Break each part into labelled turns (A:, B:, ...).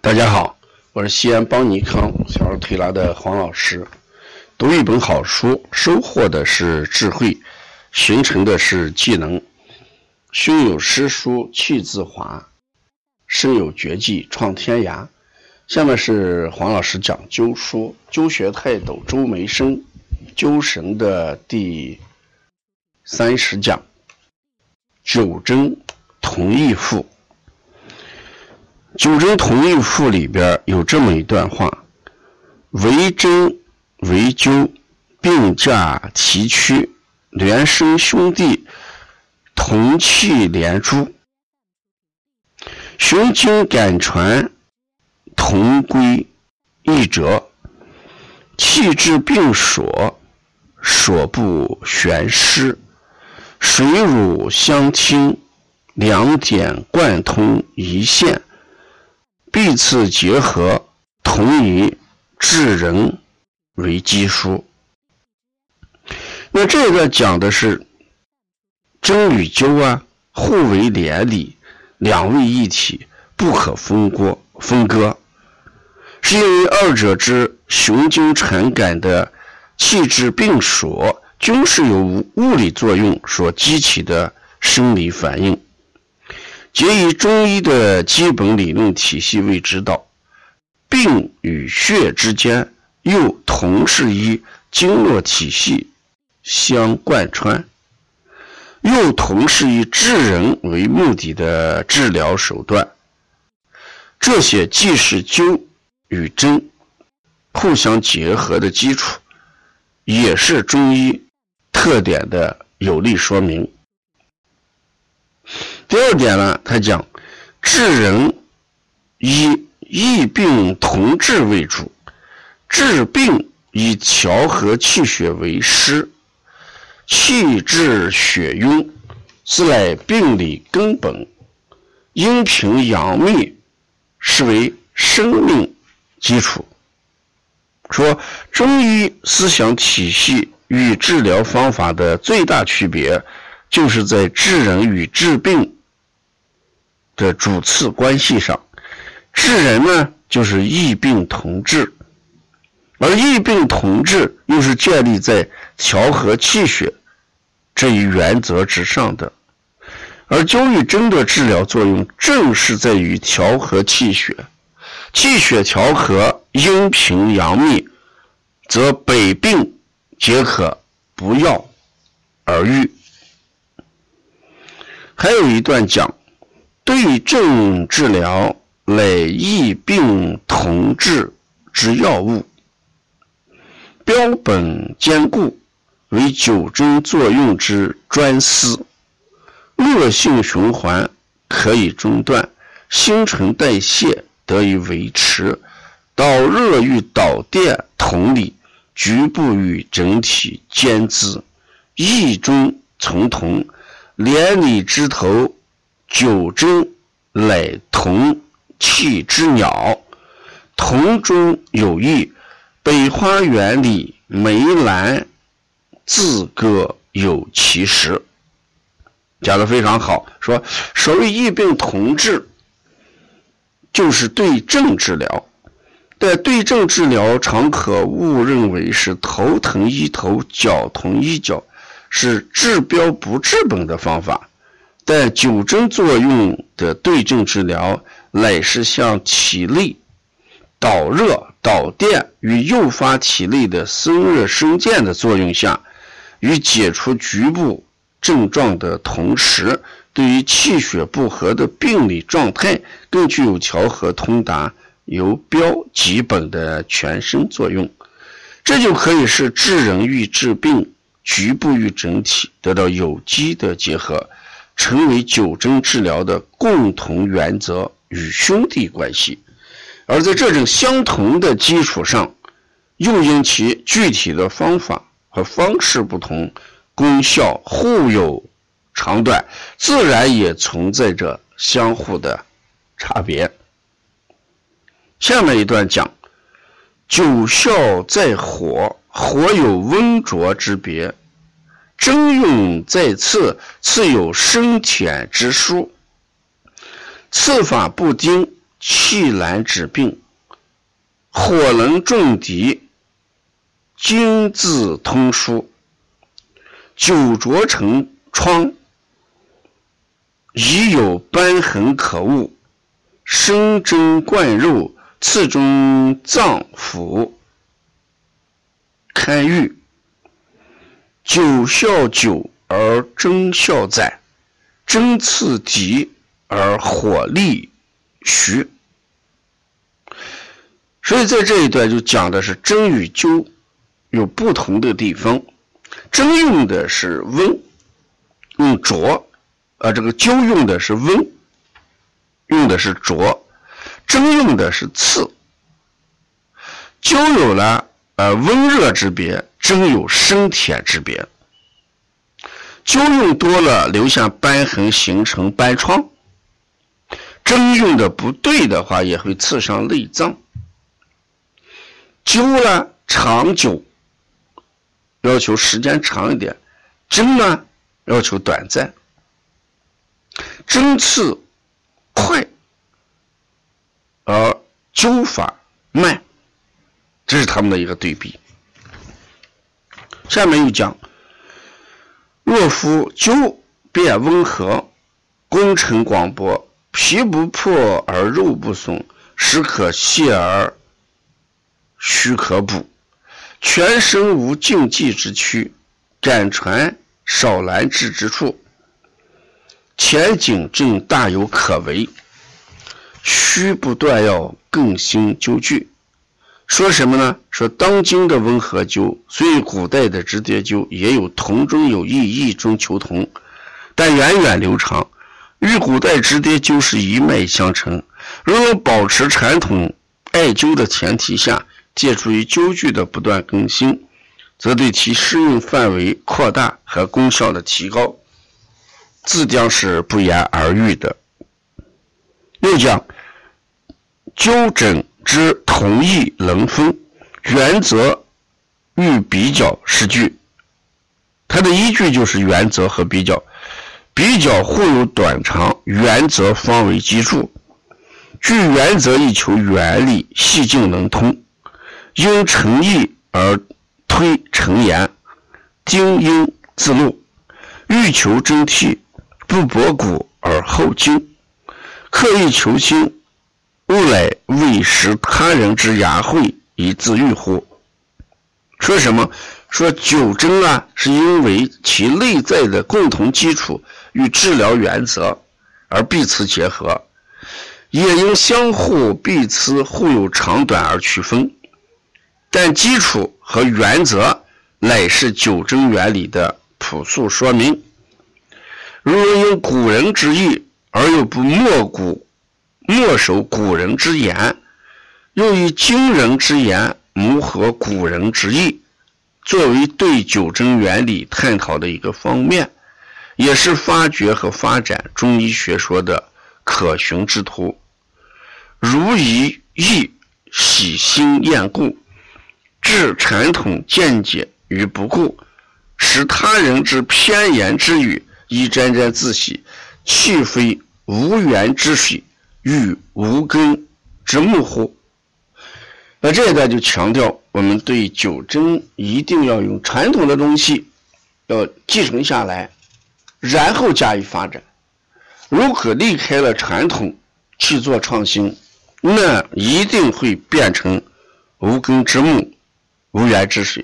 A: 大家好，我是西安邦尼康小儿推拿的黄老师。读一本好书，收获的是智慧，形成的是技能。胸有诗书气自华，身有绝技创天涯。下面是黄老师讲灸书，灸学泰斗周梅生灸神的第三十讲，九针同义赋。九针同义赋里边有这么一段话：为针为灸，并驾齐驱，连生兄弟，同气连珠，雄经敢传，同归一辙，气质并所，所不悬失，水乳相亲，两点贯通一线。彼此结合，同以治人为基础。那这个讲的是针与灸啊，互为连理，两位一体，不可分割。分割，是因为二者之雄经传感的气质并锁，均是由物理作用所激起的生理反应。皆以中医的基本理论体系为指导，病与血之间又同是以经络体系相贯穿，又同是以治人为目的的治疗手段。这些既是灸与针互相结合的基础，也是中医特点的有力说明。第二点呢，他讲治人以异病同治为主，治病以调和气血为师，气滞血瘀是乃病理根本，阴平阳秘是为生命基础。说中医思想体系与治疗方法的最大区别，就是在治人与治病。的主次关系上，治人呢就是异病同治，而异病同治又是建立在调和气血这一原则之上的。而灸与针的治疗作用正是在于调和气血，气血调和，阴平阳秘，则百病皆可不药而愈。还有一段讲。对症治疗乃异病同治之要务，标本兼顾，为九针作用之专司。恶性循环可以中断，新陈代谢得以维持。导热与导电同理，局部与整体兼资，异中从同，连理枝头。九针乃同气之鸟，同中有异。北花园里梅兰自各有其时。讲的非常好，说所谓异病同治，就是对症治疗。但对症治疗常可误认为是头疼医头，脚疼医脚，是治标不治本的方法。但九针作用的对症治疗，乃是向体内导热导电与诱发体内的生热生健的作用下，与解除局部症状的同时，对于气血不和的病理状态，更具有调和通达、由标及本的全身作用。这就可以是治人与治病、局部与整体得到有机的结合。成为九针治疗的共同原则与兄弟关系，而在这种相同的基础上，又因其具体的方法和方式不同，功效互有长短，自然也存在着相互的差别。下面一段讲：九效在火，火有温浊之别。针用在刺，刺有深浅之殊。刺法不精，气难治病，火能重敌，精字通书，久着成疮，已有瘢痕可恶，生针灌肉，刺中脏腑，堪愈。九效久而争效在，针刺敌而火力徐。所以在这一段就讲的是针与灸有不同的地方，针用的是温，用灼，啊，这个灸用的是温，用的是灼，针用的是刺。就有了呃温热之别。针有生铁之别，灸用多了留下瘢痕，形成瘢疮；针用的不对的话，也会刺伤内脏。灸呢，长久，要求时间长一点；针呢，要求短暂。针刺快，而灸法慢，这是他们的一个对比。下面又讲：若夫灸变温和，功成广博，皮不破而肉不松，实可泻而虚可补，全身无禁忌之躯，感传少难治之处，前景正大有可为，须不断要更新灸具。说什么呢？说当今的温和灸，虽与古代的直接灸也有同中有异，异中求同，但源远流长，与古代直接灸是一脉相承。如果保持传统艾灸的前提下，借助于灸具的不断更新，则对其适用范围扩大和功效的提高，自将是不言而喻的。又讲灸诊。之同义能分，原则与比较是据。它的依据就是原则和比较，比较互有短长，原则方为基础。据原则以求原理，细径能通，因诚意而推诚言，精英自露。欲求真谛，不博古而后精，刻意求新。吾乃为食他人之雅惠以自愈乎？说什么？说九针啊，是因为其内在的共同基础与治疗原则而彼此结合，也因相互彼此互有长短而区分。但基础和原则乃是九针原理的朴素说明。如因古人之意而又不没古。莫守古人之言，又以今人之言谋合古人之意，作为对九针原理探讨的一个方面，也是发掘和发展中医学说的可循之途。如以义喜新厌故，置传统见解于不顾，使他人之偏言之语以沾沾自喜，岂非无源之水？欲无根之木乎？那这一段就强调，我们对九针一定要用传统的东西要继承下来，然后加以发展。如果离开了传统去做创新，那一定会变成无根之木、无源之水。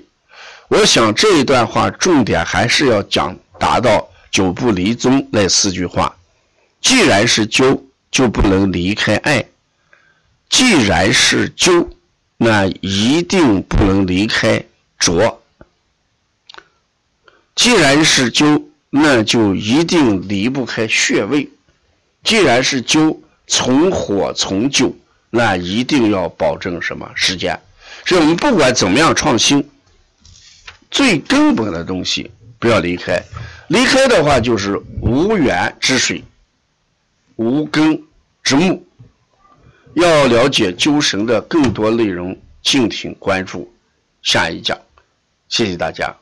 A: 我想这一段话重点还是要讲达到九不离宗那四句话。既然是灸。就不能离开爱。既然是灸，那一定不能离开浊。既然是灸，那就一定离不开穴位。既然是灸，从火从灸，那一定要保证什么时间？所以我们不管怎么样创新，最根本的东西不要离开。离开的话，就是无源之水。无根之木，要了解灸神的更多内容，敬请关注下一讲。谢谢大家。